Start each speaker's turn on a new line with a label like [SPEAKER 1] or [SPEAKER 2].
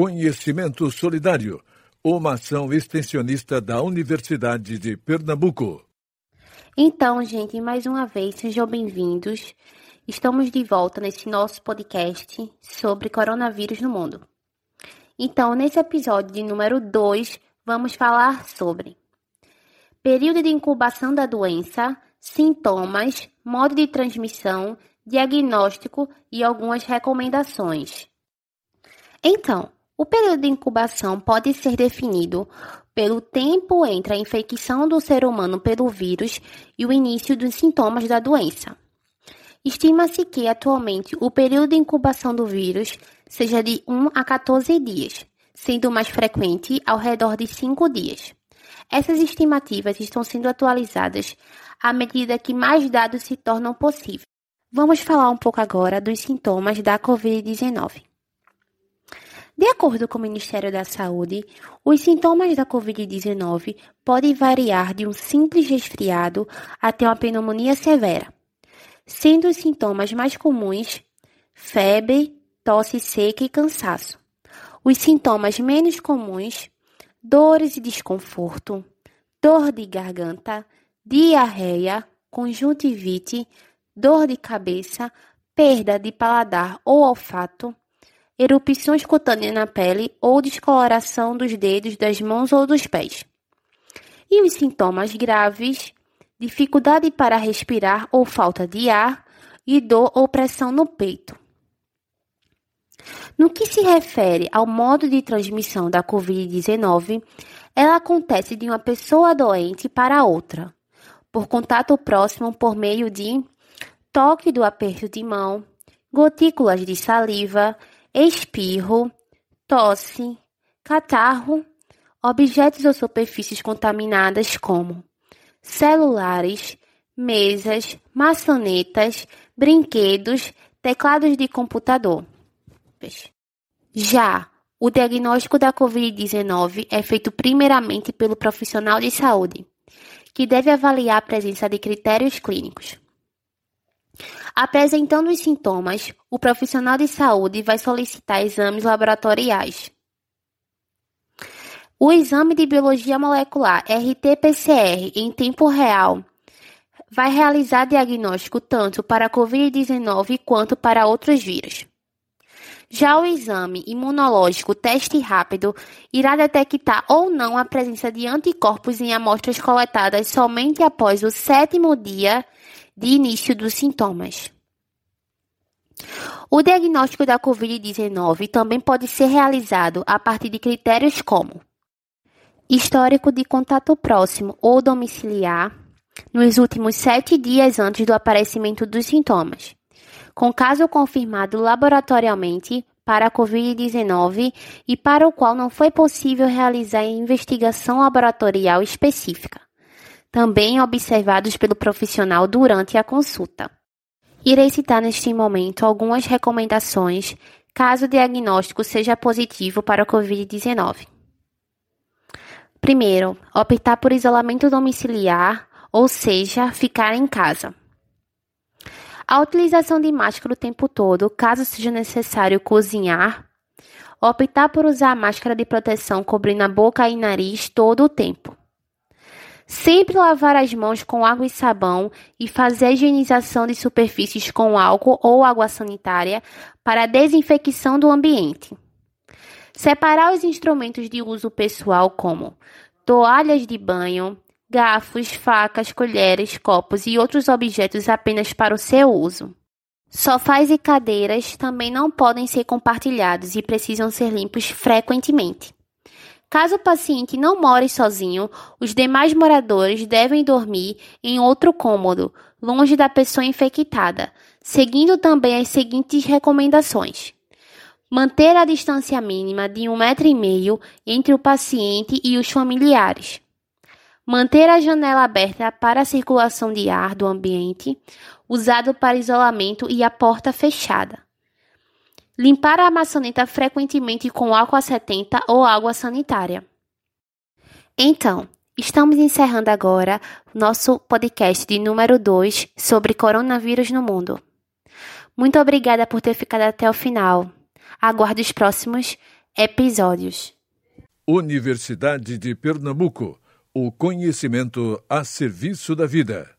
[SPEAKER 1] Conhecimento Solidário, uma ação extensionista da Universidade de Pernambuco.
[SPEAKER 2] Então, gente, mais uma vez, sejam bem-vindos. Estamos de volta nesse nosso podcast sobre coronavírus no mundo. Então, nesse episódio de número 2, vamos falar sobre período de incubação da doença, sintomas, modo de transmissão, diagnóstico e algumas recomendações. Então, o período de incubação pode ser definido pelo tempo entre a infecção do ser humano pelo vírus e o início dos sintomas da doença. Estima-se que, atualmente, o período de incubação do vírus seja de 1 a 14 dias, sendo mais frequente ao redor de 5 dias. Essas estimativas estão sendo atualizadas à medida que mais dados se tornam possíveis. Vamos falar um pouco agora dos sintomas da Covid-19. De acordo com o Ministério da Saúde, os sintomas da Covid-19 podem variar de um simples resfriado até uma pneumonia severa, sendo os sintomas mais comuns febre, tosse seca e cansaço. Os sintomas menos comuns, dores e desconforto, dor de garganta, diarreia, conjuntivite, dor de cabeça, perda de paladar ou olfato, erupções cutâneas na pele ou descoloração dos dedos das mãos ou dos pés. E os sintomas graves, dificuldade para respirar ou falta de ar e dor ou pressão no peito. No que se refere ao modo de transmissão da Covid-19, ela acontece de uma pessoa doente para outra, por contato próximo por meio de toque do aperto de mão, gotículas de saliva, espirro, tosse, catarro, objetos ou superfícies contaminadas como celulares, mesas, maçanetas, brinquedos, teclados de computador. Já o diagnóstico da Covid-19 é feito primeiramente pelo profissional de saúde, que deve avaliar a presença de critérios clínicos. Apresentando os sintomas, o profissional de saúde vai solicitar exames laboratoriais. O exame de biologia molecular RT-PCR em tempo real vai realizar diagnóstico tanto para a COVID-19 quanto para outros vírus. Já o exame imunológico teste rápido irá detectar ou não a presença de anticorpos em amostras coletadas somente após o sétimo dia de início dos sintomas. O diagnóstico da Covid-19 também pode ser realizado a partir de critérios como histórico de contato próximo ou domiciliar nos últimos sete dias antes do aparecimento dos sintomas, com caso confirmado laboratorialmente para a Covid-19 e para o qual não foi possível realizar investigação laboratorial específica também observados pelo profissional durante a consulta. Irei citar neste momento algumas recomendações caso o diagnóstico seja positivo para o Covid-19. Primeiro, optar por isolamento domiciliar, ou seja, ficar em casa. A utilização de máscara o tempo todo, caso seja necessário cozinhar. Optar por usar máscara de proteção cobrindo a boca e nariz todo o tempo. Sempre lavar as mãos com água e sabão e fazer a higienização de superfícies com álcool ou água sanitária para a desinfecção do ambiente. Separar os instrumentos de uso pessoal como toalhas de banho, garfos, facas, colheres, copos e outros objetos apenas para o seu uso. Sofás e cadeiras também não podem ser compartilhados e precisam ser limpos frequentemente. Caso o paciente não more sozinho, os demais moradores devem dormir em outro cômodo, longe da pessoa infectada, seguindo também as seguintes recomendações. Manter a distância mínima de um metro e meio entre o paciente e os familiares. Manter a janela aberta para a circulação de ar do ambiente, usado para isolamento e a porta fechada. Limpar a maçaneta frequentemente com álcool 70 ou água sanitária. Então, estamos encerrando agora nosso podcast de número 2 sobre coronavírus no mundo. Muito obrigada por ter ficado até o final. Aguardo os próximos episódios.
[SPEAKER 1] Universidade de Pernambuco. O conhecimento a serviço da vida.